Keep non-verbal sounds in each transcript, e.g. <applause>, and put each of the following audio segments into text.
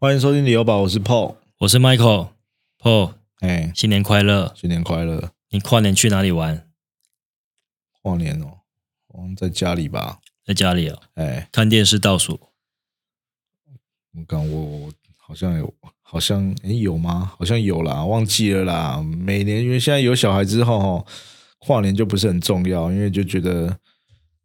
欢迎收听旅游宝，我是 Paul。我是 Michael。Paul，哎，新年快乐！新年快乐！你跨年去哪里玩？跨年哦，我们在家里吧，在家里哦，哎，看电视倒数。我刚我我好像有，好像哎有吗？好像有啦，忘记了啦。每年因为现在有小孩之后，哈，跨年就不是很重要，因为就觉得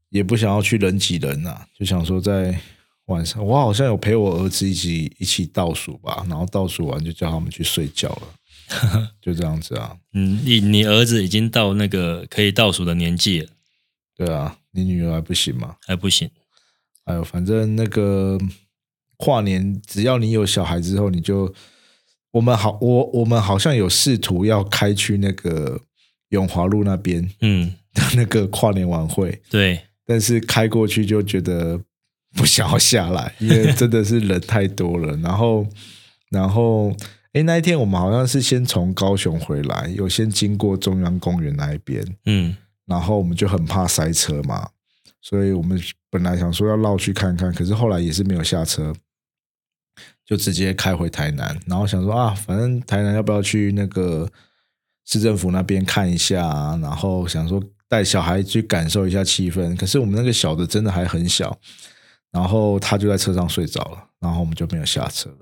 也不想要去人挤人呐，就想说在晚上，我好像有陪我儿子一起一起倒数吧，然后倒数完就叫他们去睡觉了，<laughs> 就这样子啊。嗯，你你儿子已经到那个可以倒数的年纪了，对啊，你女儿还不行吗？还不行。哎呦，反正那个跨年，只要你有小孩之后，你就我们好，我我们好像有试图要开去那个永华路那边嗯，的那个跨年晚会，对，但是开过去就觉得 <laughs> 不想要下来，因为真的是人太多了。然后，然后，哎，那一天我们好像是先从高雄回来，有先经过中央公园那一边，嗯，然后我们就很怕塞车嘛，所以我们本来想说要绕去看看，可是后来也是没有下车，就直接开回台南。然后想说啊，反正台南要不要去那个市政府那边看一下、啊？然后想说带小孩去感受一下气氛。可是我们那个小的真的还很小，然后他就在车上睡着了，然后我们就没有下车了。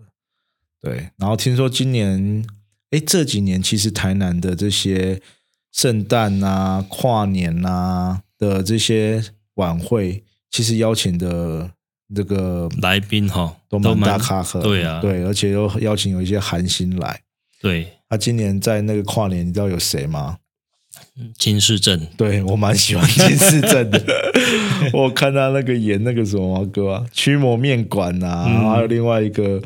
对，然后听说今年，哎，这几年其实台南的这些圣诞啊、跨年啊的这些晚会，其实邀请的这个来宾哈都蛮大咖的，对啊，对，而且又邀请有一些韩星来。对，他今年在那个跨年，你知道有谁吗？金市镇，对我蛮喜欢金世正的，<laughs> 我看他那个演那个什么歌啊，驱魔面馆啊，嗯还有另外一个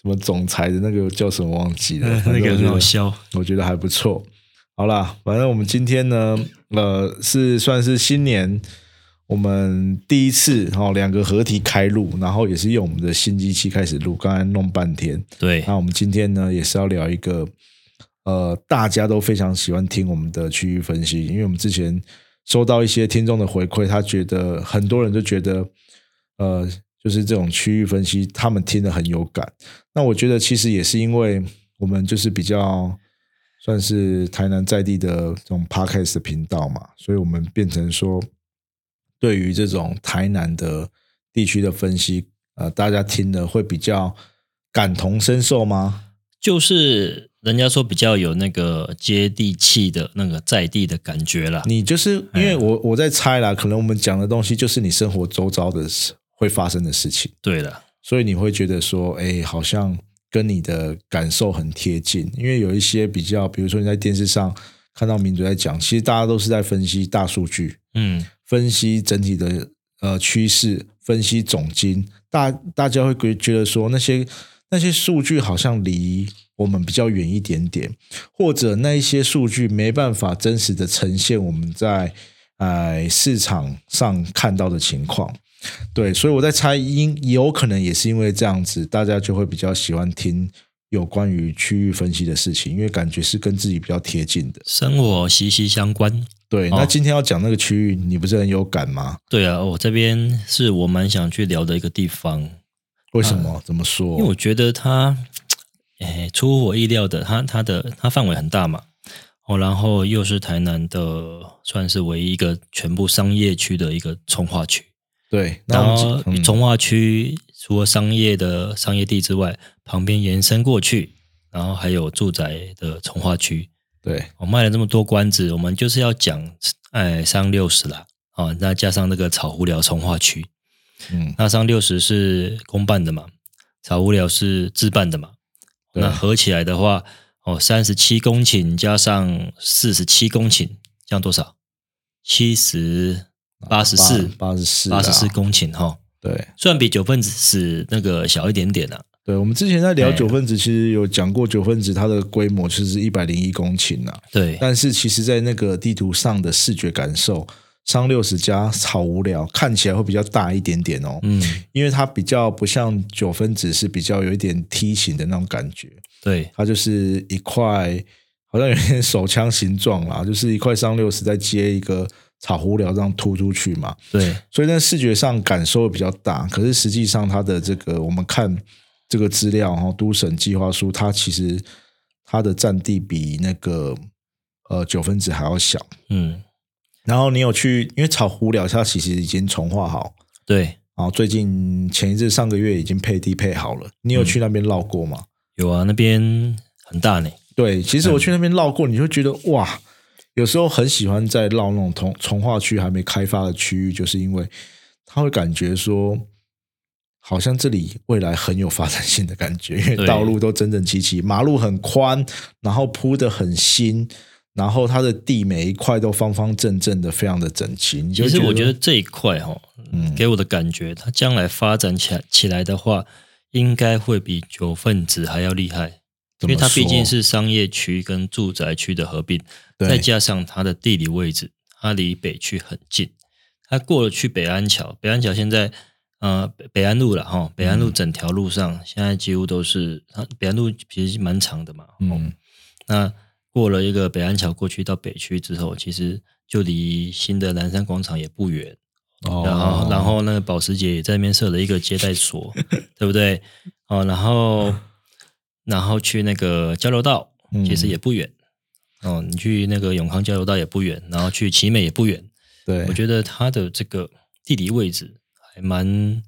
什么总裁的那个叫什么忘记了，那个很好笑。我觉得还不错。好啦，反正我们今天呢，呃，是算是新年我们第一次哦，两个合体开录，然后也是用我们的新机器开始录，刚才弄半天。对，那我们今天呢，也是要聊一个呃，大家都非常喜欢听我们的区域分析，因为我们之前收到一些听众的回馈，他觉得很多人都觉得呃，就是这种区域分析，他们听得很有感。那我觉得其实也是因为我们就是比较算是台南在地的这种 podcast 频道嘛，所以我们变成说，对于这种台南的地区的分析，呃，大家听的会比较感同身受吗？就是人家说比较有那个接地气的那个在地的感觉啦。你就是因为我我在猜啦，可能我们讲的东西就是你生活周遭的事会发生的事情，对了，所以你会觉得说，哎，好像跟你的感受很贴近。因为有一些比较，比如说你在电视上看到民族在讲，其实大家都是在分析大数据，嗯，分析整体的呃趋势，分析总金，大大家会觉觉得说那些那些数据好像离我们比较远一点点，或者那一些数据没办法真实的呈现我们在呃市场上看到的情况。对，所以我在猜，因有可能也是因为这样子，大家就会比较喜欢听有关于区域分析的事情，因为感觉是跟自己比较贴近的。生活息息相关。对，哦那今天要讲那个区域，你不是很有感吗？对啊，我这边是我蛮想去聊的一个地方，为什么？怎么说？因为我觉得它，<tsk> 诶，出乎我意料的，它它的它范围很大嘛，哦，然后又是台南的算是唯一一个全部商业区的一个从化区，对，然后从化区除了商业的商业地之外，旁边延伸过去，然后还有住宅的从化区。对我卖了这么多关子，我们就是要讲，哎，三六十啦，哦，那加上那个草湖寮从化区，嗯。那上六十是公办的嘛，草湖寮是自办的嘛，那合起来的话，哦，三十七公顷加上四十七公顷，这样多少？七十八十四，八十四八十四公顷哈、对。虽然比九分子是那个小一点点啊，对，我们之前在聊哎九分子，其实有讲过九分子它的规模就是一百零一公顷呐、对，但是其实，在那个地图上的视觉感受，商六十加草无聊看起来会比较大一点点哦，嗯，因为它比较不像九分子是比较有一点梯形的那种感觉，对，它就是一块好像有点手枪形状啦，就是一块商六十再接一个草胡寮这样突出去嘛，对，所以在视觉上感受会比较大，可是实际上它的这个我们看这个资料哈，都省计划书它其实它的占地比那个呃九分子还要小。嗯，然后你有去，因为草湖寮它其实已经重化好，对，然后最近前一阵上个月已经配地配好了。你有去那边绕过吗？有啊，那边很大呢。对，其实我去那边绕过，你就觉得哇，有时候很喜欢在绕那种从从化区还没开发的区域，就是因为他会感觉说，好像这里未来很有发展性的感觉，因为道路都整整齐齐，马路很宽，然后铺的很新，然后它的地每一块都方方正正的，非常的整齐。你就其实我觉得得这一块哈，嗯。给我的感觉，它将来发展起来起来的话，应该会比九份子还要厉害，因为它毕竟是商业区跟住宅区的合并，再加上它的地理位置，它离北区很近，它过了去北安桥，北安桥现在呃北北安路了哈，北安路整条路上、现在几乎都是，它北安路其实蛮长的嘛，嗯。嗯，那过了一个北安桥过去到北区之后，其实就离新的南山广场也不远。哦然后，然后那个保时捷也在那边设了一个接待所，<laughs> 对不对？哦，然后，然后去那个交流道，嗯其实也不远。哦，你去那个永康交流道也不远，然后去奇美也不远。对我觉得它的这个地理位置还蛮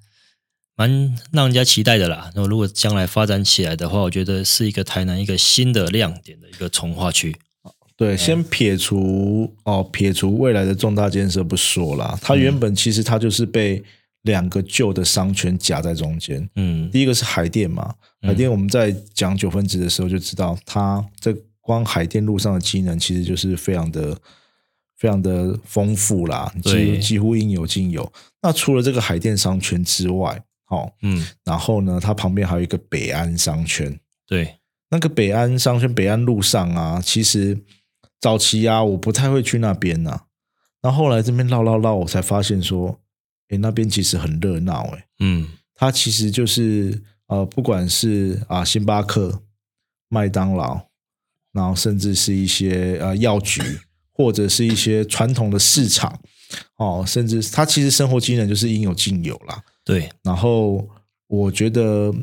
蛮让人家期待的啦。那如果将来发展起来的话，我觉得是一个台南一个新的亮点的一个从化区。对，先撇除哦，撇除未来的重大建设不说啦，它原本其实它就是被两个旧的商圈夹在中间。嗯，第一个是海淀嘛，海淀我们在讲九分子的时候就知道，它这光海淀路上的机能其实就是非常的非常的丰富啦，几几乎应有尽有。那除了这个海淀商圈之外，哦，嗯，然后呢，它旁边还有一个北安商圈。对，那个北安商圈北安路上啊，其实早期啊，我不太会去那边呐、然后后来这边绕绕绕，我才发现说，诶，那边其实很热闹诶。嗯，它其实就是呃，不管是啊星巴克、麦当劳，然后甚至是一些呃药局，<laughs> 或者是一些传统的市场哦，甚至它其实生活机能就是应有尽有啦。对，然后我觉得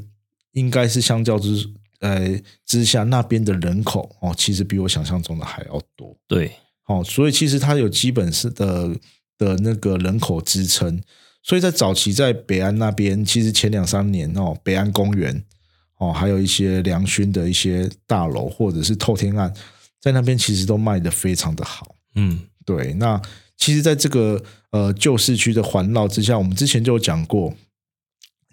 应该是相较之呃之下，那边的人口哦，其实比我想象中的还要多。对，哦，所以其实它有基本是的的那个人口支撑，所以在早期在北安那边，其实前两三年哦，北安公园哦，还有一些良勋的一些大楼或者是透天案，在那边其实都卖的非常的好。嗯，对，那其实在这个呃旧市区的环绕之下，我们之前就有讲过，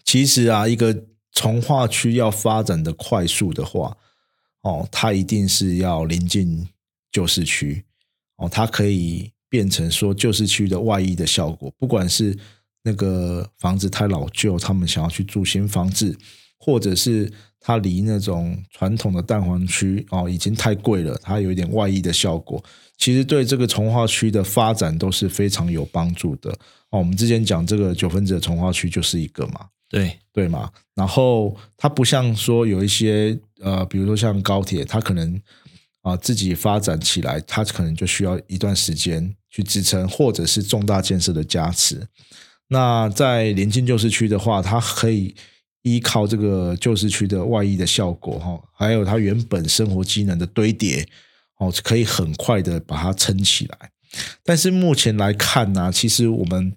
其实啊，一个从化区要发展的快速的话，哦，它一定是要临近旧市区，哦，它可以变成说旧市区的外溢的效果，不管是那个房子太老旧，他们想要去住新房子，或者是它离那种传统的蛋黄区哦已经太贵了，它有一点外溢的效果，其实对这个从化区的发展都是非常有帮助的哦。我们之前讲这个九分子的从化区就是一个嘛，对，对嘛？然后它不像说有一些呃，比如说像高铁，它可能啊、自己发展起来，它可能就需要一段时间去支撑，或者是重大建设的加持。那在临近旧市区的话，它可以依靠这个旧市区的外溢的效果哈，还有它原本生活机能的堆叠哦，可以很快的把它撑起来。但是目前来看呢、其实我们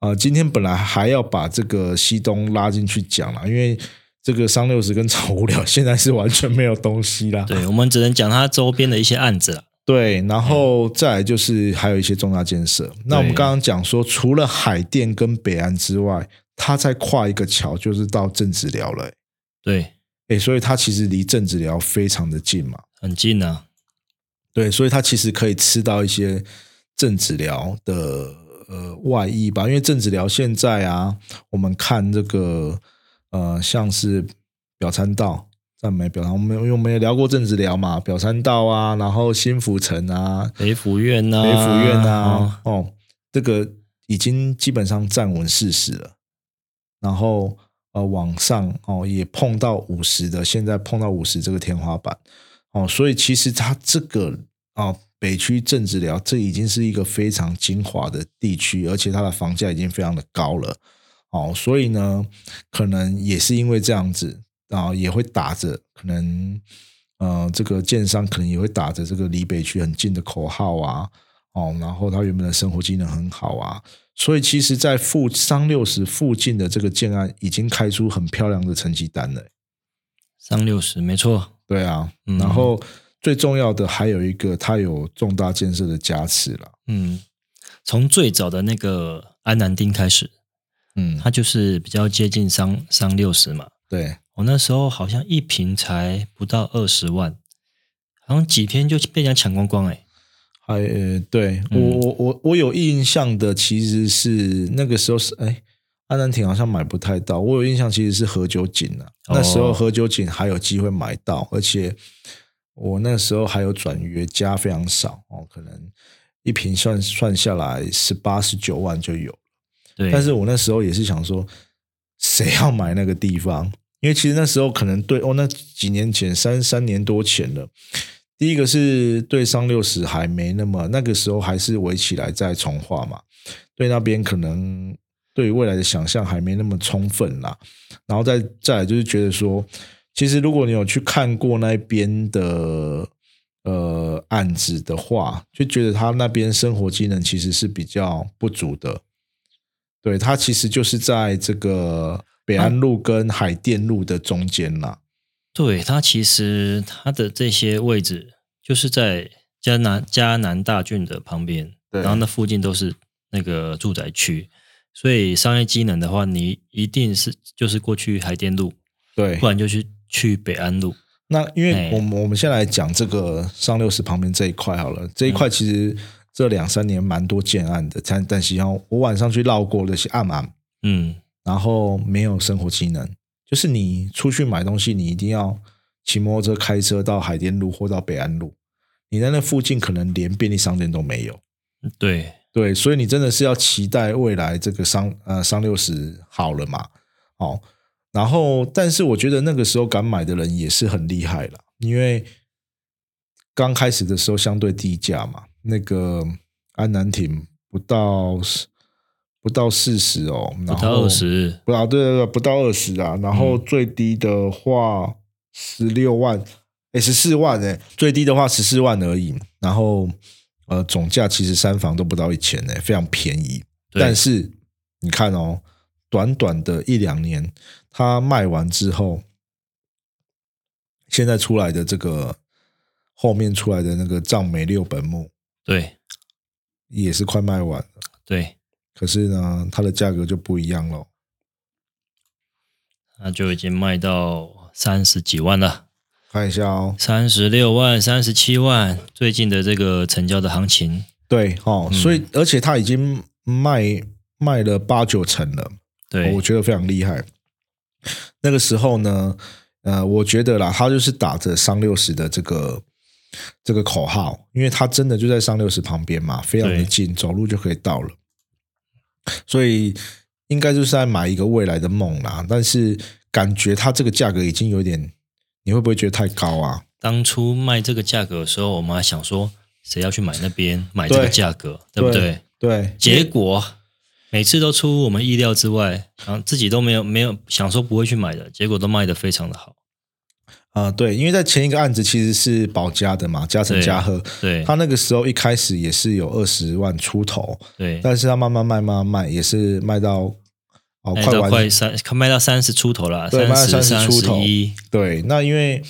呃今天本来还要把这个西东拉进去讲了，因为这个商六十跟草无聊 <laughs> 现在是完全没有东西啦。对，我们只能讲它周边的一些案子了。对，然后再来就是还有一些重大建设。那我们刚刚讲说，除了海淀跟北安之外，它再跨一个桥就是到正子寮了、欸。对，诶，所以他其实离正子寮非常的近嘛。很近啊。对，所以他其实可以吃到一些正子寮的呃外溢吧，因为正子寮现在啊，我们看这个呃像是表参道。赞美表参，我们因为我们也聊过正子寮嘛，表参道啊，然后新府城啊，北府院呐、北府院哦啊，哦，这个已经基本上站稳事实了。然后呃，往上哦也碰到五十的，现在碰到五十这个天花板。哦，所以其实它这个哦北区政治寮，这已经是一个非常精华的地区，而且它的房价已经非常的高了。哦，所以呢，可能也是因为这样子，啊也会打着可能呃这个建商可能也会打着这个离北区很近的口号啊，哦，然后他原本的生活机能很好啊，所以其实，在附商六十附近的这个建案已经开出很漂亮的成绩单了。商六十没错，对啊，嗯然后最重要的还有一个，它有重大建设的加持了。嗯，从最早的那个安南丁开始，嗯，它就是比较接近商商六十嘛。对，我那时候好像一瓶才不到二十万，好像几天就被人家抢光光哎、还呃，对我嗯我我我有印象的其实是那个时候是哎，安南亭好像买不太到，我有印象其实是何九锦啊，哦那时候何九锦还有机会买到，而且我那时候还有转约加非常少哦，可能一瓶算算下来十八十九万就有。对，但是我那时候也是想说，谁要买那个地方？因为其实那时候可能对哦，那几年前三三年多前了。第一个是对上六十还没那么，那个时候还是围起来在从化嘛，对那边可能对未来的想象还没那么充分啦。然后再再来就是觉得说，其实如果你有去看过那边的呃案子的话，就觉得他那边生活机能其实是比较不足的。对，它其实就是在这个北安路跟海淀路的中间啦。对它其实它的这些位置就是在嘉南嘉南大郡的旁边，对然后那附近都是那个住宅区，所以商业机能的话，你一定是就是过去海淀路，对不，然就去去北安路。那因为哎我们我们先来讲这个上六十旁边这一块好了，这一块其实这两三年蛮多建案的，但但是哦，我晚上去绕过那些暗暗，嗯，然后没有生活机能，就是你出去买东西，你一定要骑摩托车、开车到海淀路或到北安路，你在那附近可能连便利商店都没有。对，对，所以你真的是要期待未来这个商呃商六十好了嘛？哦，然后但是我觉得那个时候敢买的人也是很厉害了，因为刚开始的时候相对低价嘛，那个安南亭不到不到四十哦，不到二十，不到对对对，不到二十啊，然后最低的话十六万，哎十四万哎，最低的话十四万而已，然后呃总价其实三房都不到一千哎，非常便宜。但是你看哦，短短的一两年，它卖完之后，现在出来的这个后面出来的那个藏美六本木对。也是快卖完了，对，可是呢，它的价格就不一样了。那就已经卖到三十几万了，看一下哦，三十六万、三十七万，最近的这个成交的行情，对哦，嗯。所以而且它已经卖卖了八九成了，对，我觉得非常厉害。那个时候呢，呃，我觉得啦，他就是打着商六十的这个这个口号，因为他真的就在商六十旁边嘛，非常的对。近，走路就可以到了，所以应该就是在买一个未来的梦啦。但是感觉它这个价格已经有点，你会不会觉得太高啊？当初卖这个价格的时候，我们还想说，谁要去买那边买这个价格，对不对？对，结果每次都出乎我们意料之外，然后自己都没有没有想说不会去买的，结果都卖得非常的好。啊、对，因为在前一个案子其实是保家的嘛，嘉诚对嘉禾，对他那个时候一开始也是有二十万出头，对，但是他慢慢卖，慢慢卖，也是卖到哦快完快三，卖到三十出头了，对卖到十、30出头一，对，那因为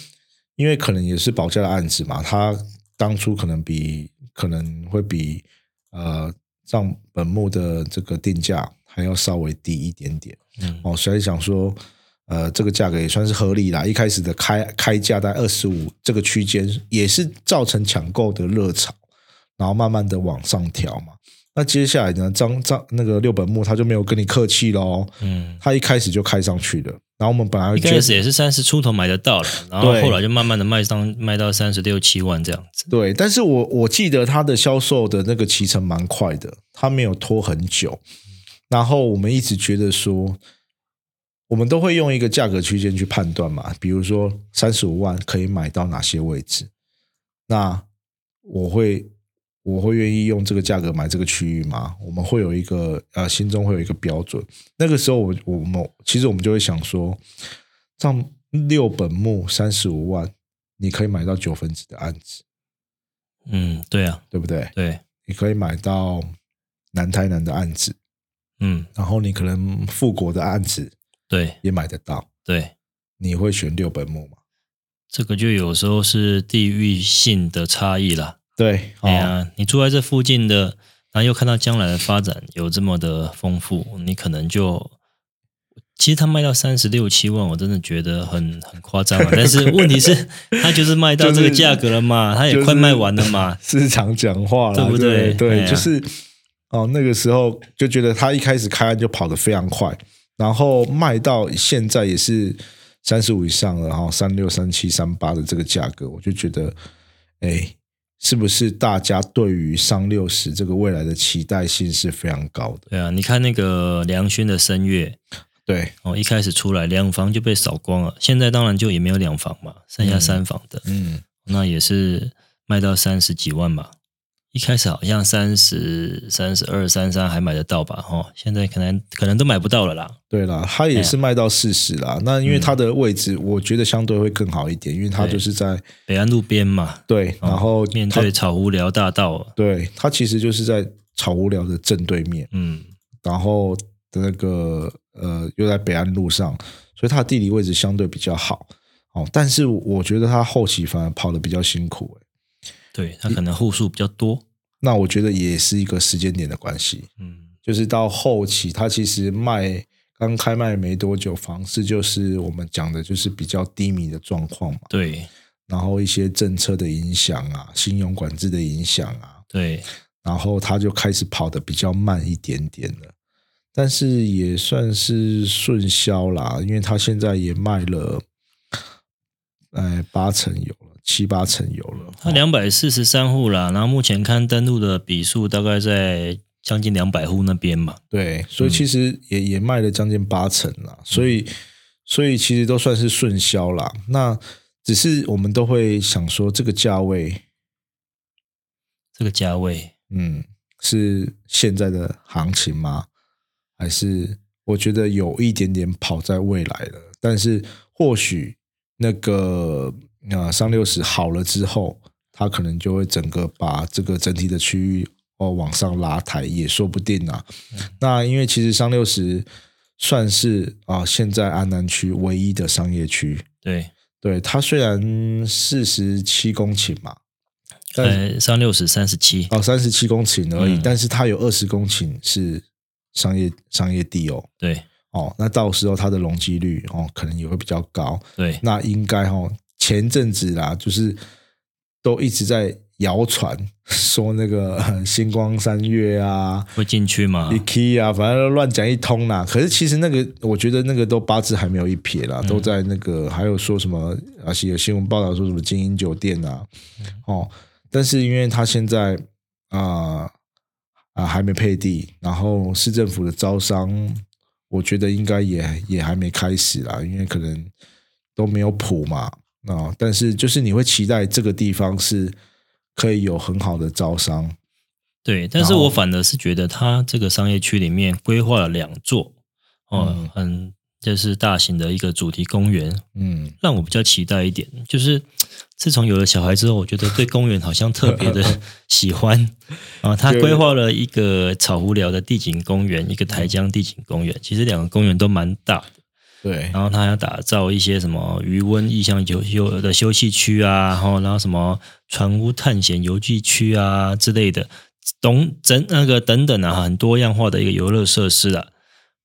因为可能也是保家的案子嘛，他当初可能比可能会比呃账本木的这个定价还要稍微低一点点嗯，哦，所以想说呃这个价格也算是合理啦。一开始的开开价在二十五这个区间，也是造成抢购的热潮，然后慢慢的往上调嘛。那接下来呢，张张那个六本木他就没有跟你客气喽，嗯，他一开始就开上去了。然后我们本来一开始也是三十出头买得到了，然后对后来就慢慢的卖上卖到三十六七万这样子。对，但是我我记得它的销售的那个骑程蛮快的，它没有拖很久。然后我们一直觉得说，我们都会用一个价格区间去判断嘛，比如说三十五万可以买到哪些位置，那我会我会愿意用这个价格买这个区域吗？我们会有一个呃心中会有一个标准。那个时候我我们其实我们就会想说，这样六本木三十五万，你可以买到九分子的案子，嗯，对啊，对不对？对，你可以买到南台南的案子，嗯，然后你可能富国的案子对也买得到，对，你会选六本木吗？这个就有时候是地域性的差异啦。对，哎呀，你住在这附近的，然后又看到将来的发展有这么的丰富，你可能就。其实他卖到三十六七万，我真的觉得很很夸张啊！<laughs> 但是问题是，他就是卖到这个价格了嘛，他也快卖完了嘛。市场讲话了，对不对对，就是哦，那个时候就觉得他一开始开案就跑得非常快，然后卖到现在也是三十五以上了哈，三六、三七、三八的这个价格，我就觉得，哎，是不是大家对于上六十这个未来的期待性是非常高的？对啊，你看那个梁勋的声乐。对哦，一开始出来两房就被扫光了，现在当然就也没有两房嘛，剩下三房的，嗯，那也是卖到三十几万嘛。一开始好像三十三十二、三三还买得到吧？哈，现在可能可能都买不到了啦。对啦，它也是卖到四十啦。那因为它的位置，我觉得相对会更好一点，因为它就是在北安路边嘛。对，然后面对草湖寮大道。对，它其实就是在草湖寮的正对面。嗯，然后的那个。呃，又在北安路上，所以它的地理位置相对比较好哦。但是我觉得它后期反而跑的比较辛苦，哎，对，他可能户数比较多。那我觉得也是一个时间点的关系，嗯，就是到后期，它其实卖刚开卖没多久，房市就是我们讲的就是比较低迷的状况嘛。对，然后一些政策的影响啊，信用管制的影响啊，对，然后他就开始跑的比较慢一点点了。但是也算是顺销啦，因为他现在也卖了，哎，八成有了，七八成有了。它两百四十三户啦，然后目前看登录的笔数大概在将近两百户那边嘛。对，所以其实也也卖了将近八成啦，所以所以其实都算是顺销啦。那只是我们都会想说，这个价位，这个价位，嗯，是现在的行情吗？还是我觉得有一点点跑在未来了，但是或许那个啊上六十好了之后，它可能就会整个把这个整体的区域哦往上拉抬，也说不定啊。那因为其实上六十算是啊现在安南区唯一的商业区，对对，它虽然四十七公顷嘛，呃上六十三十七哦三十七公顷而已，但是它有二十公顷是。商业商业地哦，对哦，那到时候它的容积率哦，可能也会比较高。对，那应该哦，前阵子啦，就是都一直在谣传 <laughs> 说那个星光三月啊会进去吗？key 啊，反正乱讲一通啦。可是其实那个，我觉得那个都八字还没有一撇啦，都在那个还有说什么，而且有新闻报道说什么精英酒店啊，哦，但是因为他现在啊。啊，还没配地，然后市政府的招商，我觉得应该也也还没开始啦，因为可能都没有谱嘛。啊，但是就是你会期待这个地方是可以有很好的招商。对，但是我反而是觉得它这个商业区里面规划了两座，哦，很。就是大型的一个主题公园，嗯，让我比较期待一点。就是自从有了小孩之后，我觉得对公园好像特别的 <laughs> 喜欢啊。他规划了一个草湖寮的地景公园，一个台江地景公园，其实两个公园都蛮大的。对，然后他要打造一些什么渔温意象游游的休息区啊，然后然后什么船屋探险游记区啊之类的，等整那个等等啊，很多样化的一个游乐设施啊。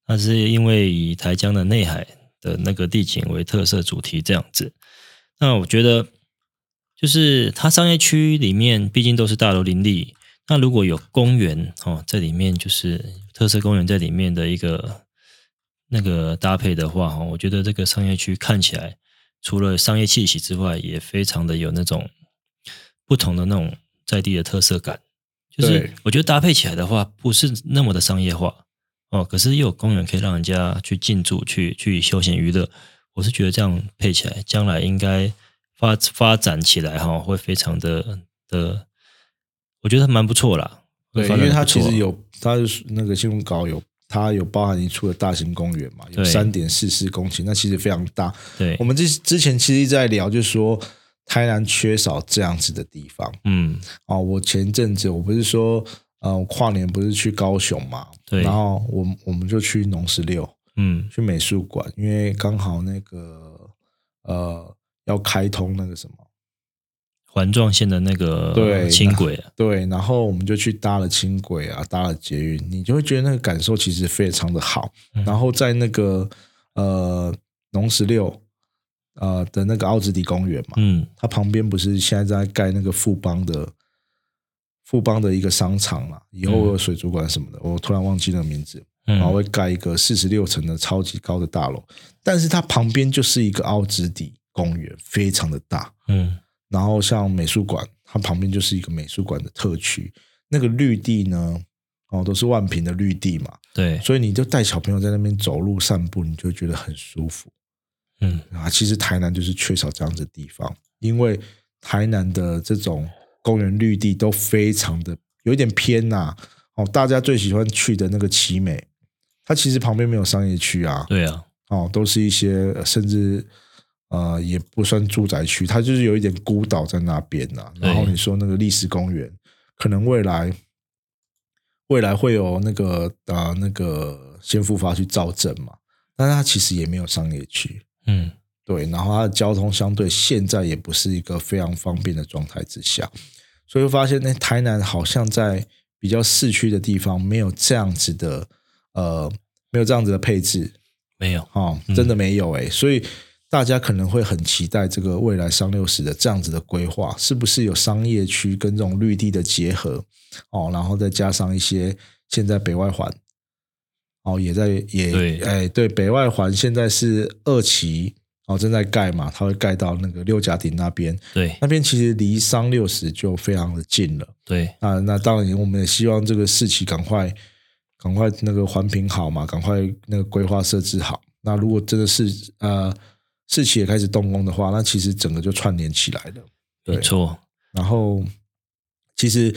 那是因为以台江的内海的那个地景为特色主题这样子。那我觉得，就是它商业区里面毕竟都是大楼林立，那如果有公园哦在里面，就是特色公园在里面的一个那个搭配的话，哈，我觉得这个商业区看起来除了商业气息之外，也非常的有那种不同的那种在地的特色感。就是我觉得搭配起来的话，不是那么的商业化。哦，可是又有公园可以让人家去进驻、去去休闲娱乐，我是觉得这样配起来，将来应该发发展起来哈，会非常的的，我觉得蛮不错啦。对，因为它其实有，它那个新闻稿有它有包含一处的大型公园嘛，有对。三点四四公顷，那其实非常大。对。我，们之之前其实一直在聊，就是说台南缺少这样子的地方。嗯，哦。我前一阵子我不是说，呃，我跨年不是去高雄嘛，对。然后我我们就去农十六，嗯，去美术馆，因为刚好那个呃要开通那个什么，环状线的那个对轻轨啊，对，然后我们就去搭了轻轨啊，搭了捷运，你就会觉得那个感受其实非常的好。嗯然后在那个呃农十六呃的那个奥兹迪公园嘛，嗯，它旁边不是现在在盖那个富邦的富邦的一个商场嘛，以后有水族馆什么的，我突然忘记那个名字。然后嗯，会盖一个四十六层的超级高的大楼，但是它旁边就是一个奥兹迪公园，非常的大。嗯，然后像美术馆，它旁边就是一个美术馆的特区，那个绿地呢，哦，都是万平的绿地嘛，对，所以你就带小朋友在那边走路散步，你就会觉得很舒服。嗯，啊。其实台南就是缺少这样子的地方，因为台南的这种公园绿地都非常的有一点偏呐、哦，大家最喜欢去的那个奇美，它其实旁边没有商业区啊，对啊，哦，都是一些呃甚至呃也不算住宅区，它就是有一点孤岛在那边呐、然后你说那个历史公园，可能未来未来会有那个呃那个先复发去造镇嘛，但是它其实也没有商业区，嗯，对，然后它的交通相对现在也不是一个非常方便的状态之下，所以会发现，那台南好像在比较市区的地方没有这样子的呃没有这样子的配置，没有，哦，嗯。真的没有诶、所以大家可能会很期待这个未来商六十的这样子的规划，是不是有商业区跟这种绿地的结合？哦，然后再加上一些现在北外环哦也在也对。哎对北外环现在是二期哦正在盖嘛，它会盖到那个六甲顶那边，对，那边其实离商六十就非常的近了。对，啊，那当然，我们也希望这个四期赶快、赶快那个环评好嘛，赶快那个规划设置好。那如果真的是呃事期也开始动工的话，那其实整个就串联起来了。对。没错，然后其实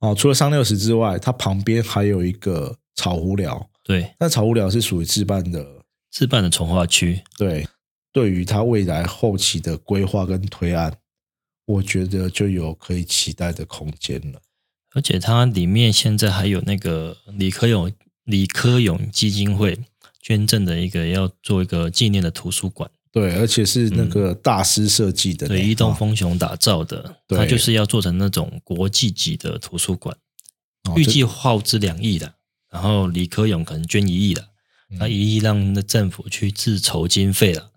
哦，除了三六十之外，它旁边还有一个草湖寮，对，那草湖寮是属于自办的，自办的从化区，对，对于它未来后期的规划跟推案，我觉得就有可以期待的空间了。而且它里面现在还有那个李科勇李科勇基金会捐赠的一个要做一个纪念的图书馆，对，而且是那个大师设计的，嗯对，伊东哦丰雄打造的，对它就是要做成那种国际级的图书馆，哦预计耗资两亿的，然后李科勇可能捐一亿的，嗯那一亿让那政府去自筹经费了。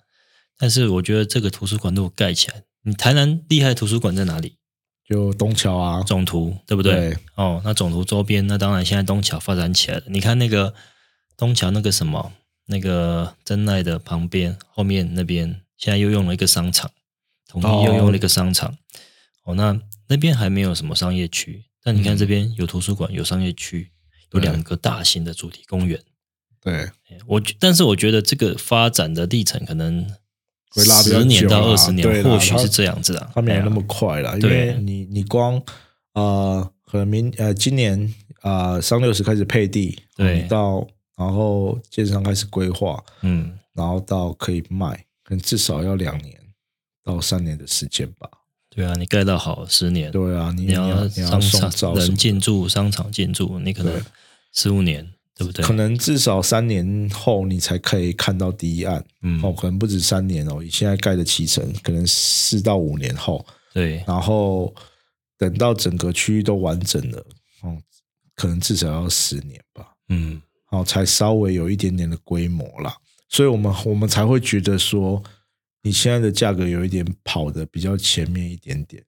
但是我觉得这个图书馆如果盖起来，你台南厉害的图书馆在哪里？就东桥啊，总图对不对？对哦，那总图周边，那当然现在东桥发展起来了。你看那个东桥那个什么，那个真奈的旁边后面那边，现在又用了一个商场，统一又用了一个商场。哦那那边还没有什么商业区，但你看嗯。这边有图书馆，有商业区，有对两个大型的主题公园。对，哎我觉但是我觉得这个发展的历程可能十年到二十年或许是这样子啊。它没有那么快啦，因为你你光呃，可能明呃今年啊商六十开始配地，对。到然后建商开始规划，嗯，然后到可以卖，可能至少要两年到三年的时间吧。对啊，你盖到好十年，对啊，你你你要你商场人进驻，商场进驻，你可能十五年，对不对？可能至少三年后你才可以看到第一案。嗯，哦，可能不止三年哦，你现在盖的七成，可能四到五年后，对，然后等到整个区域都完整了，哦，可能至少要十年吧，嗯，哦，才稍微有一点点的规模啦。所以我们我们才会觉得说，你现在的价格有一点跑的比较前面一点点。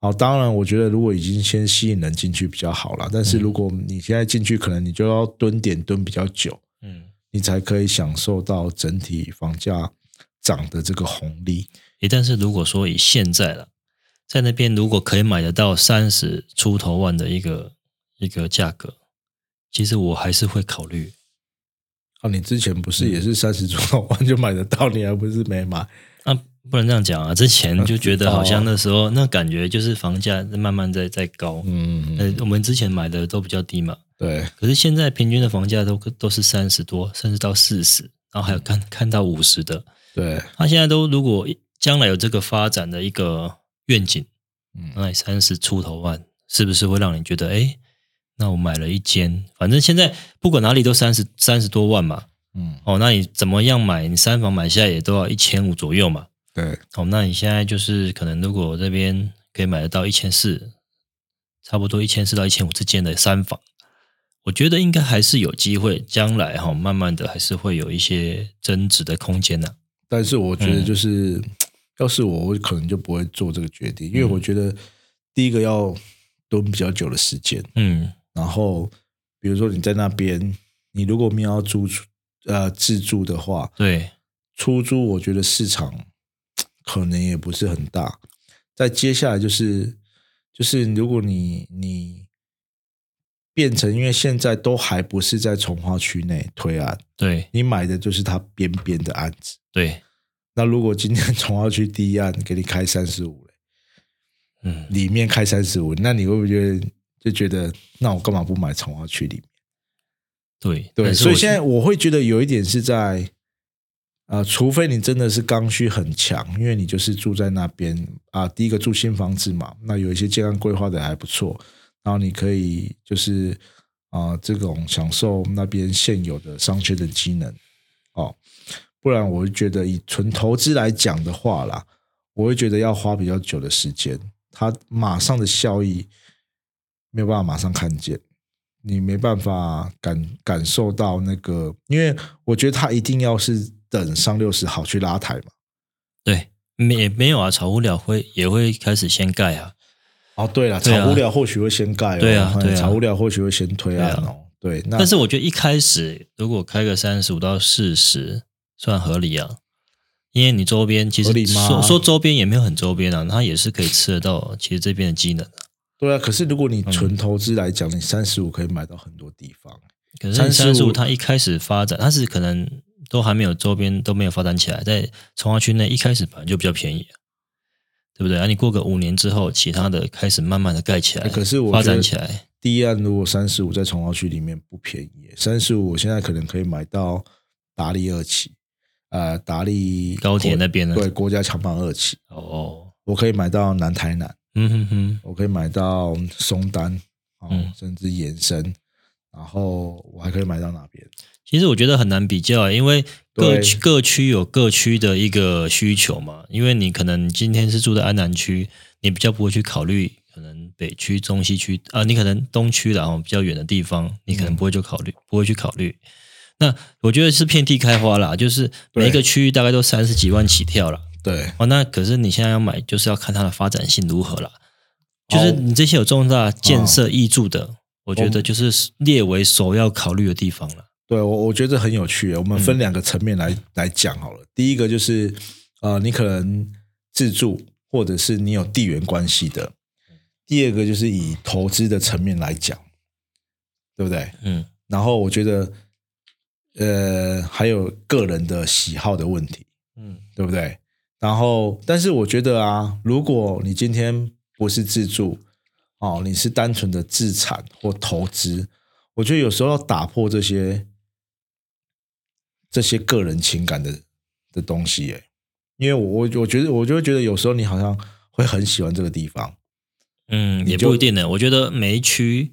好，当然，我觉得如果已经先吸引人进去比较好啦，但是如果你现在进去，可能你就要蹲点蹲比较久，嗯，你才可以享受到整体房价涨的这个红利。诶，但是如果说以现在了，在那边如果可以买得到三十出头万的一个一个价格，其实我还是会考虑。啊，你之前不是嗯也是三十出头万就买得到，你还不是没买？啊，不能这样讲啊！之前就觉得好像哦那时候那感觉就是房价慢慢在在高，嗯，呃，我们之前买的都比较低嘛，对可是现在平均的房价都都是三十多，甚至到四十，然后还有看看到五十的。对，他现在都如果将来有这个发展的一个愿景，嗯，那三十出头万，是不是会让你觉得，哎，那我买了一间，反正现在不管哪里都三十三十多万嘛，嗯，哦，那你怎么样买？你三房买下来也都要一千五左右嘛，对，哦，那你现在就是可能如果这边可以买得到一千四，差不多一千四到一千五之间的三房，我觉得应该还是有机会，将来哈、慢慢的还是会有一些增值的空间的、但是我觉嗯。得就是，要是我，我可能就不会做这个决定，因嗯。为我觉得第一个要蹲比较久的时间，嗯然后比如说你在那边，你如果没有要租出呃自住的话，对，出租我觉得市场可能也不是很大。再接下来就是就是如果你你变成，因为现在都还不是在从化区内推案，对你买的就是它边边的案子。对，那如果今天从化区第一案给你开三十五嗯里面开三十五，那你会不会觉得就觉得，那我干嘛不买从化区里面？对对，所以现在我会觉得有一点是在，呃，除非你真的是刚需很强，因为你就是住在那边啊，第一个住新房子嘛，那有一些建案规划的还不错，然后你可以就是啊、这种享受那边现有的商圈的机能哦，不然我会觉得以纯投资来讲的话啦，我会觉得要花比较久的时间，它马上的效益没有办法马上看见。你没办法感感受到那个，因为我觉得他一定要是等上六十好去拉抬嘛。对没也没有啊，炒物料会也会开始先盖啊，哦，对了，炒物料或许会先盖对啊对啊炒物料或许会先推案对哦。对，那但是我觉得一开始如果开个三十五到四十算合理啊，因为你周边其实说说周边也没有很周边啊，它也是可以吃得到其实这边的机能啊。对啊，可是如果嗯你纯投资来讲，你三十五可以买到很多地方。可是三十五它一开始发展，它是可能都还没有周边都没有发展起来，在从化区内一开始本来就比较便宜、啊，对不对？啊，你过个五年之后，其他的开始慢慢的盖起来，哎可是我发展起来，第一案如果三十五在重化区里面不便宜，三十五我现在可能可以买到达利二期，呃，达利高铁那边的对国家强棒二期，哦，我可以买到南台南。嗯哼哼，我可以买到松丹，哦，嗯甚至延伸，然后我还可以买到哪边？其实我觉得很难比较，因为各区各区有各区的一个需求嘛。因为你可能今天是住在安南区，你比较不会去考虑可能北区、中西区啊，你可能东区然后比较远的地方，你可能不会就考虑，不会去考虑。那我觉得是遍地开花啦，就是每一个区域大概都三十几万起跳啦。对，哦，那可是你现在要买，就是要看它的发展性如何啦。就是哦你这些有重大建设益助的，我觉得就是列为首要考虑的地方了。对我我觉得很有趣。我们嗯分两个层面来、来讲好了。第一个就是呃，你可能自住，或者是你有地缘关系的。第二个就是以投资的层面来讲，对不对？嗯然后我觉得，呃，还有个人的喜好的问题。嗯对不对？然后，但是我觉得啊，如果你今天不是自住，哦，你是单纯的自产或投资，我觉得有时候要打破这些这些个人情感的的东西，耶。因为我我我觉得我就会觉得有时候你好像会很喜欢这个地方，嗯，也不一定呢。我觉得每一区，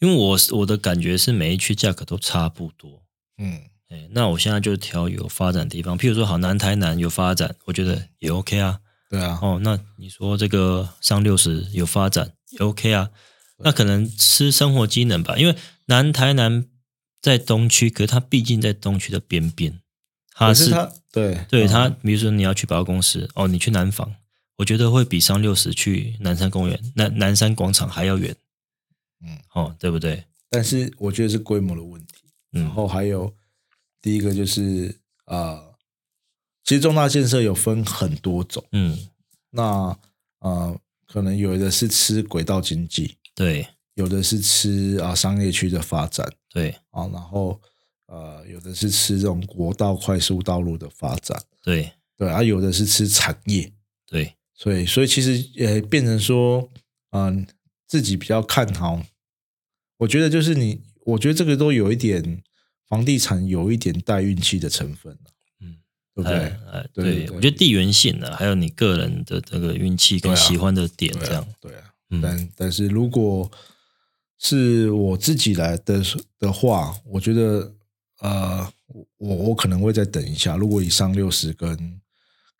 因为我我的感觉是每一区价格都差不多。嗯，哎，那我现在就挑有发展的地方，譬如说好南台南有发展，我觉得也 OK 啊。对啊，哦，那你说这个上六十有发展也 OK 啊？那可能吃生活机能吧，因为南台南在东区，可是它毕竟在东区的边边，它是对嗯对它，比如说你要去百货公司，哦，你去南纺，我觉得会比上六十去南山公园、南南山广场还要远，嗯，哦，对不对？但是我觉得是规模的问题。然嗯，后还有第一个就是呃，其实重大建设有分很多种。嗯，那呃，可能有的是吃轨道经济，对。有的是吃啊、商业区的发展。对。啊，然后呃，有的是吃这种国道快速道路的发展，对。对啊，有的是吃产业，对，所以所以其实呃，变成说，嗯、自己比较看好。我觉得就是你，我觉得这个都有一点房地产有一点带运气的成分了，嗯，对不对？哎哎对我觉得地缘性的，还有你个人的这个运气跟喜欢的点，对啊这样，对啊。嗯但但是如果是我自己来的的话，我觉得呃，我我可能会再等一下。如果以上六十跟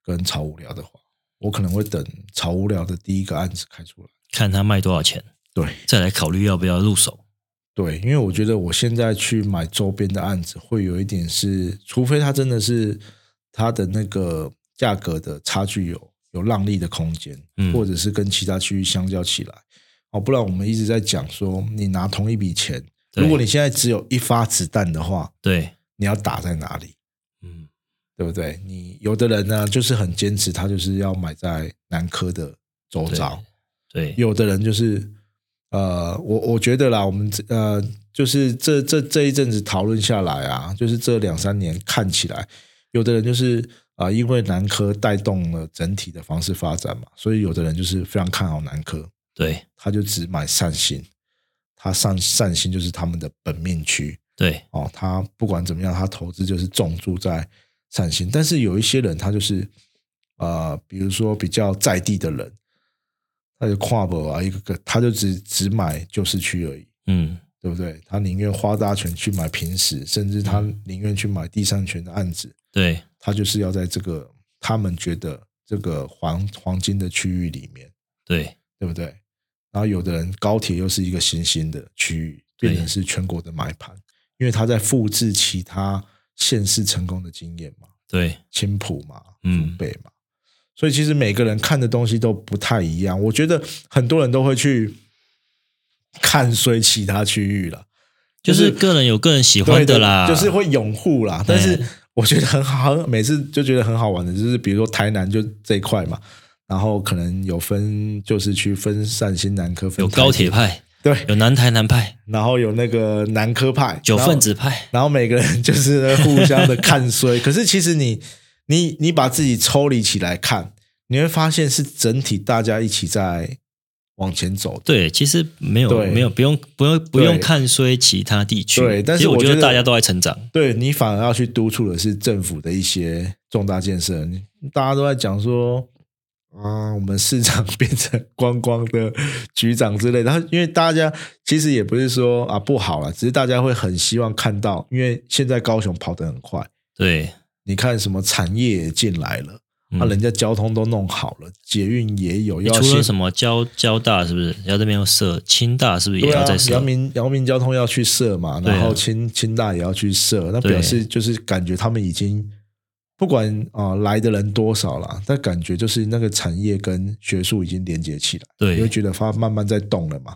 跟超无聊的话，我可能会等超无聊的第一个案子开出来。看他卖多少钱，对再来考虑要不要入手。对，因为我觉得我现在去买周边的案子，会有一点是，除非它真的是它的那个价格的差距有有让利的空间，嗯或者是跟其他区域相较起来，哦，不然我们一直在讲说，你拿同一笔钱，如果你现在只有一发子弹的话，对，你要打在哪里？嗯，对不对？你有的人呢，就是很坚持，他就是要买在南科的周遭。对，有的人就是呃，我我觉得啦，我们这呃，就是这这这一阵子讨论下来啊，就是这两三年看起来，有的人就是啊、呃因为南科带动了整体的房市发展嘛，所以有的人就是非常看好南科，对，他就只买善心，他善善心就是他们的本命区对，哦，他不管怎么样，他投资就是重注在善心，但是有一些人他就是呃，比如说比较在地的人。他就跨博啊，一个个他就只只买旧市区而已，嗯，对不对？他宁愿花大钱去买平时，甚至他宁愿去买第三权的案子，对，他就是要在这个他们觉得这个黄黄金的区域里面，对，对不对？然后有的人高铁又是一个新兴的区域，变成是全国的买盘，因为他在复制其他县市成功的经验嘛，对，青浦嘛，嗯。北嘛，所以其实每个人看的东西都不太一样。我觉得很多人都会去看衰其他区域了，就是个人有个人喜欢的啦，就是会拥护啦。但是哎我觉得很好，每次就觉得很好玩的，就是比如说台南就这一块嘛，然后可能有分就是去分散新南科，分有高铁派，对，有南台南派，然后有那个南科派九然后份子派，然后每个人就是互相的看衰。<laughs> 可是其实你你你把自己抽离起来看，你会发现是整体大家一起在往前走的。对，其实没有对没有不用不用不用看衰其他地区，对但是我我觉得大家都在成长，对你反而要去督促的是政府的一些重大建设。大家都在讲说啊，我们市长 <laughs> 变成观光的局长之类的。然后因为大家其实也不是说啊不好了，只是大家会很希望看到，因为现在高雄跑得很快，对，你看什么产业也进来了。嗯啊，人家交通都弄好了，捷运也有，要先除了什么交交大是不是？要这边要设，清大是不是也要在，设？阳明阳明交通要去设嘛，然后清清大也要去设，那表示就是感觉他们已经不管啊、来的人多少了，但感觉就是那个产业跟学术已经连接起来，你会对觉得它慢慢在动了嘛。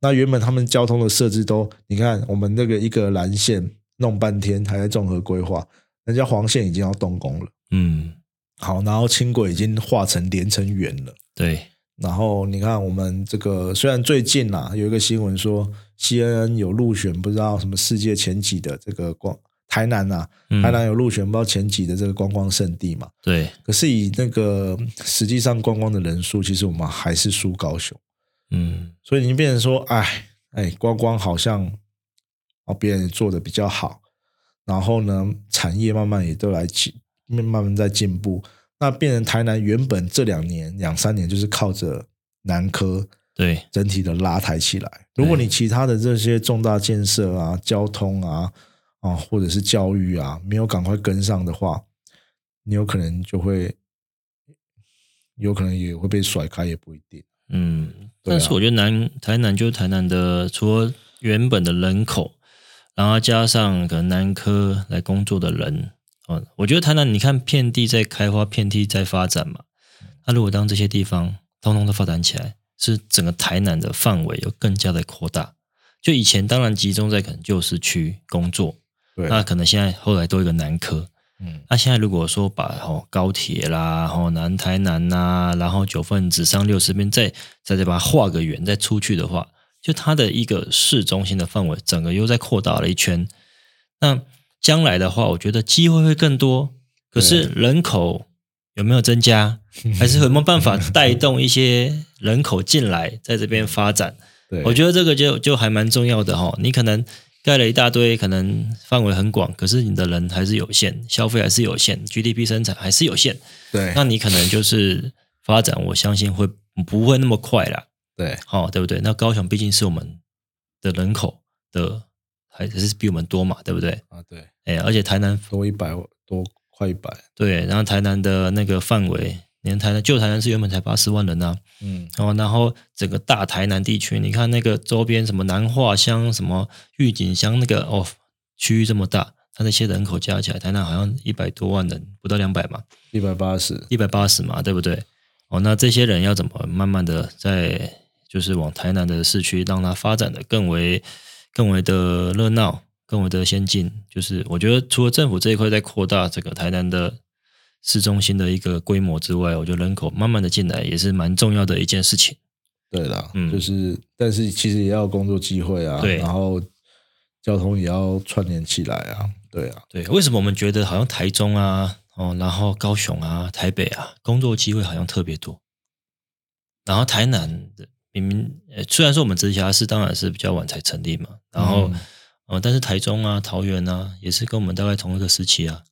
那原本他们交通的设置都，你看我们那个一个蓝线弄半天还在综合规划，人家黄线已经要动工了，嗯，好，然后轻轨已经化成连成圆了。对，然后你看，我们这个虽然最近啊有一个新闻说，CNN 有入选不知道什么世界前几的这个光台南呐、嗯。台南有入选不知道前几的这个观光胜地嘛。对，可是以那个实际上观光的人数，其实我们还是输高雄，嗯，所以你变成说，哎哎，观光好像哦别人做的比较好，然后呢，产业慢慢也都来进，慢慢在进步。那变成台南原本这两年两三年就是靠着南科对，整体的拉抬起来。如果你其他的这些重大建设啊、交通啊、啊或者是教育啊，没有赶快跟上的话，你有可能就会，有可能也会被甩开，也不一定。嗯，啊但是我觉得南台南就是台南的，除了原本的人口，然后加上可能南科来工作的人，哦，我觉得台南你看遍地在开花，遍地在发展嘛。那如果当这些地方通通都发展起来，是整个台南的范围有更加的扩大。就以前当然集中在可能旧市区工作，对，那可能现在后来多一个南科，嗯，那现在如果说把哦高铁啦，哦南台南呐、然后九份子上六十边再再再把它画个圆，再出去的话，就它的一个市中心的范围，整个又再扩大了一圈。那将来的话，我觉得机会会更多，可是人口有没有增加，<laughs> 还是有没有办法带动一些人口进来，在这边发展？<laughs> 我觉得这个就就还蛮重要的哈、你可能盖了一大堆，可能范围很广，可是你的人还是有限，消费还是有限，GDP 生产还是有限，对那你可能就是发展，我相信会不会那么快啦？对哦，对不对？那高雄毕竟是我们的人口的还是比我们多嘛，对不对？啊对，哎，而且台南多一百多快一百，对，然后台南的那个范围，连台南旧台南是原本才八十万人呐、嗯哦，然后整个大台南地区，你看那个周边什么南化乡、什么玉井乡，那个哦，区域这么大，它那些人口加起来，台南好像一百多万人，不到两百嘛，一百八十，一百八十嘛，对不对？哦，那这些人要怎么慢慢的在就是往台南的市区，让它发展的更为更为的热闹，更为的先进？就是我觉得除了政府这一块在扩大这个台南的市中心的一个规模之外，我觉得人口慢慢的进来也是蛮重要的一件事情。对啦，嗯就是但是其实也要工作机会啊，对然后交通也要串联起来啊，对啊，对，为什么我们觉得好像台中啊，哦，然后高雄啊、台北啊，工作机会好像特别多，然后台南的明明呃，虽然说我们直辖市当然是比较晚才成立嘛，然后嗯。呃，但是台中啊、桃园啊，也是跟我们大概同一个时期啊。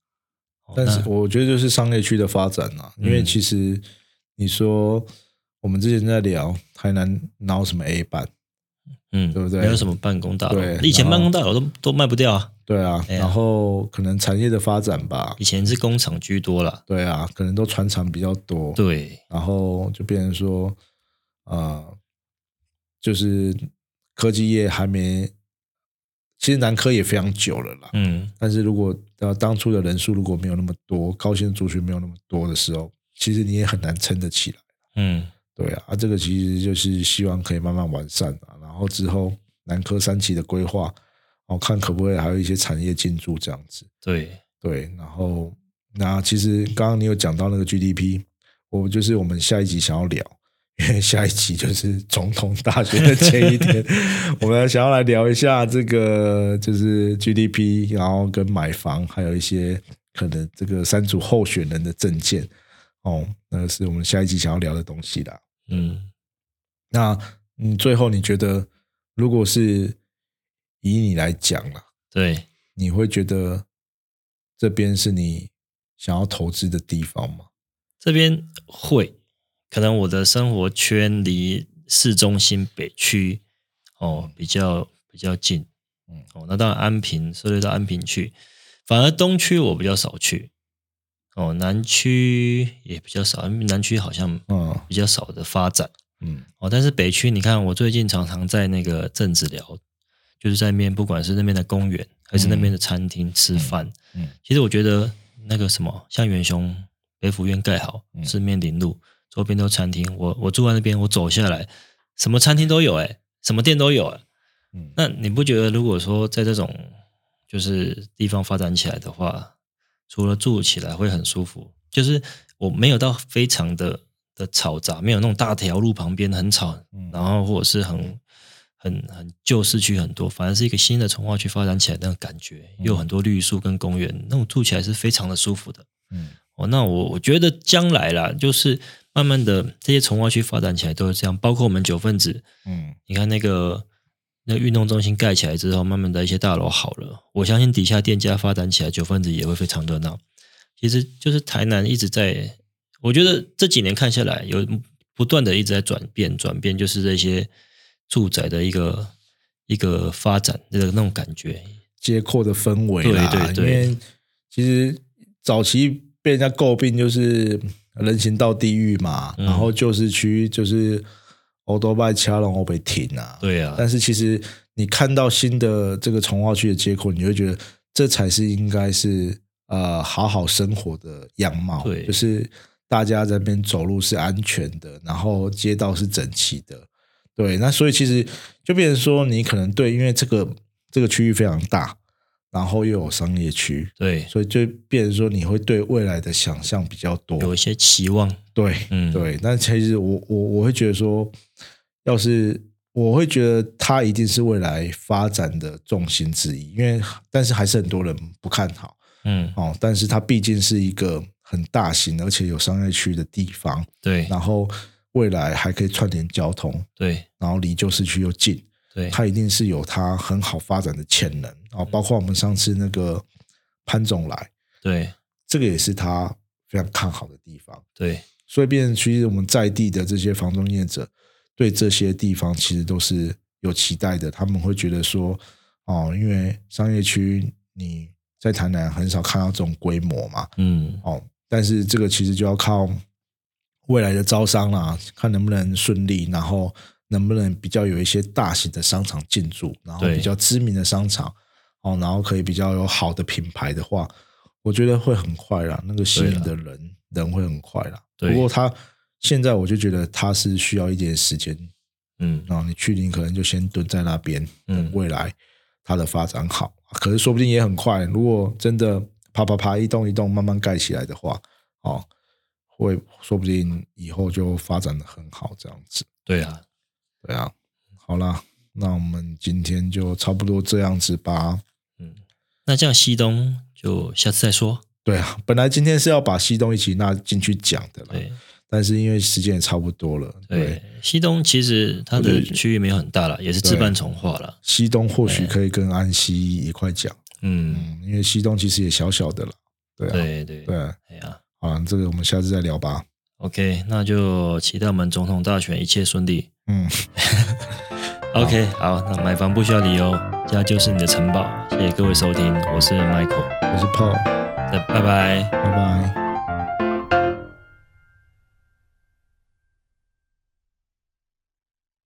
哦但是我觉得就是商业区的发展啊，因为嗯。其实你说我们之前在聊台南哪有什么 A 版，嗯，对不对？没有什么办公大楼对，以前办公大楼都都卖不掉啊，对啊，哎然后可能产业的发展吧，以前是工厂居多了。对啊，可能都船厂比较多，对，然后就变成说，呃，就是科技业还没，其实南科也非常久了啦，嗯，但是如果呃当初的人数如果没有那么多，高薪族群没有那么多的时候，其实你也很难撑得起来。嗯，对啊，啊，这个其实就是希望可以慢慢完善啊，然后之后南科三期的规划，哦，看可不可以还有一些产业进驻这样子。对，对，然后那其实刚刚你有讲到那个 GDP，我就是我们下一集想要聊，因 <laughs> 为下一集就是总统大选的前一天，<laughs> 我们想要来聊一下这个就是 GDP，然后跟买房，还有一些可能这个三组候选人的证件哦，那是我们下一集想要聊的东西啦。嗯，那嗯，最后你觉得，如果是以你来讲啦，对，你会觉得这边是你想要投资的地方吗？这边会，可能我的生活圈离市中心北区哦比较比较近，嗯。哦，那当然安平涉猎到安平去，反而东区我比较少去，哦，南区也比较少，因为南区好像嗯。比较少的发展。嗯。哦，但是北区你看，我最近常常在那个镇子聊，就是在那边不管是那边的公园还是那边的餐厅吃饭，嗯。其实我觉得那个什么，像元雄北府院盖好，嗯。四面临路，周边都餐厅。我我住在那边，我走下来，什么餐厅都有、欸，什么店都有、欸。嗯那你不觉得，如果说在这种就是地方发展起来的话，除了住起来会很舒服，就是我没有到非常的的嘈杂，没有那种大条路旁边很吵，嗯然后或者是很很很旧市区很多，反而是一个新的从化区发展起来那种感觉，又有很多绿树跟公园，那种住起来是非常的舒服的。嗯哦，那我我觉得将来啦，就是慢慢的这些从化区发展起来都是这样，包括我们九份子，嗯你看那个那个运动中心盖起来之后，慢慢的一些大楼好了，我相信底下店家发展起来，九份子也会非常热闹。其实就是台南一直在，我觉得这几年看下来，有不断的一直在转变，转变就是这些住宅的一个一个发展的那种感觉。街廓的氛围啦，对对对因为其实早期被人家诟病就是人行道地狱嘛，嗯。然后旧市区就是欧多拜掐龙欧北停啊，对啊，但是其实你看到新的这个从化区的街口，你会觉得这才是应该是呃好好生活的样貌，对。就是大家在那边走路是安全的，然后街道是整齐的，对，那所以其实就变成说，你可能对，因为这个这个区域非常大，然后又有商业区，对，所以就变成说你会对未来的想象比较多，有一些期望。对，嗯，对，但其实我我我会觉得说，要是我会觉得它一定是未来发展的重心之一，因为但是还是很多人不看好。嗯，哦。但是它毕竟是一个很大型而且有商业区的地方，对。然后未来还可以串联交通，对。然后离旧市区又近，对，它一定是有它很好发展的潜能哦。包括我们上次那个潘总来，对，这个也是他非常看好的地方。对，所以变成其实我们在地的这些房中业者对这些地方其实都是有期待的，他们会觉得说，哦，因为商业区你在台南很少看到这种规模嘛，嗯，哦，但是这个其实就要靠未来的招商啦，看能不能顺利，然后能不能比较有一些大型的商场进驻，然后比较知名的商场，哦，然后可以比较有好的品牌的话，我觉得会很快啦，那个吸引的人人会很快啦。对不过他现在我就觉得他是需要一点时间，嗯，然后你去年可能就先蹲在那边，嗯未来它的发展好，可是说不定也很快。如果真的啪啪啪一栋一栋慢慢盖起来的话，哦，会说不定以后就发展的很好，这样子。对啊，对啊，好啦，那我们今天就差不多这样子吧。嗯，那这样西东就下次再说。对啊，本来今天是要把西东一起纳进去讲的啦，对但是因为时间也差不多了，对，对，西东其实它的区域没有很大了，也是置办重化了。西东或许可以跟安溪一块讲，嗯，嗯，因为西东其实也小小的了，对啊，对对对啊，哎呀好了，这个我们下次再聊吧。，OK，那就期待我们总统大选一切顺利。嗯，<laughs> OK，好，那买房不需要理由，家就是你的城堡。谢谢各位收听，我是 Michael，我是 Paul，那拜拜。拜拜。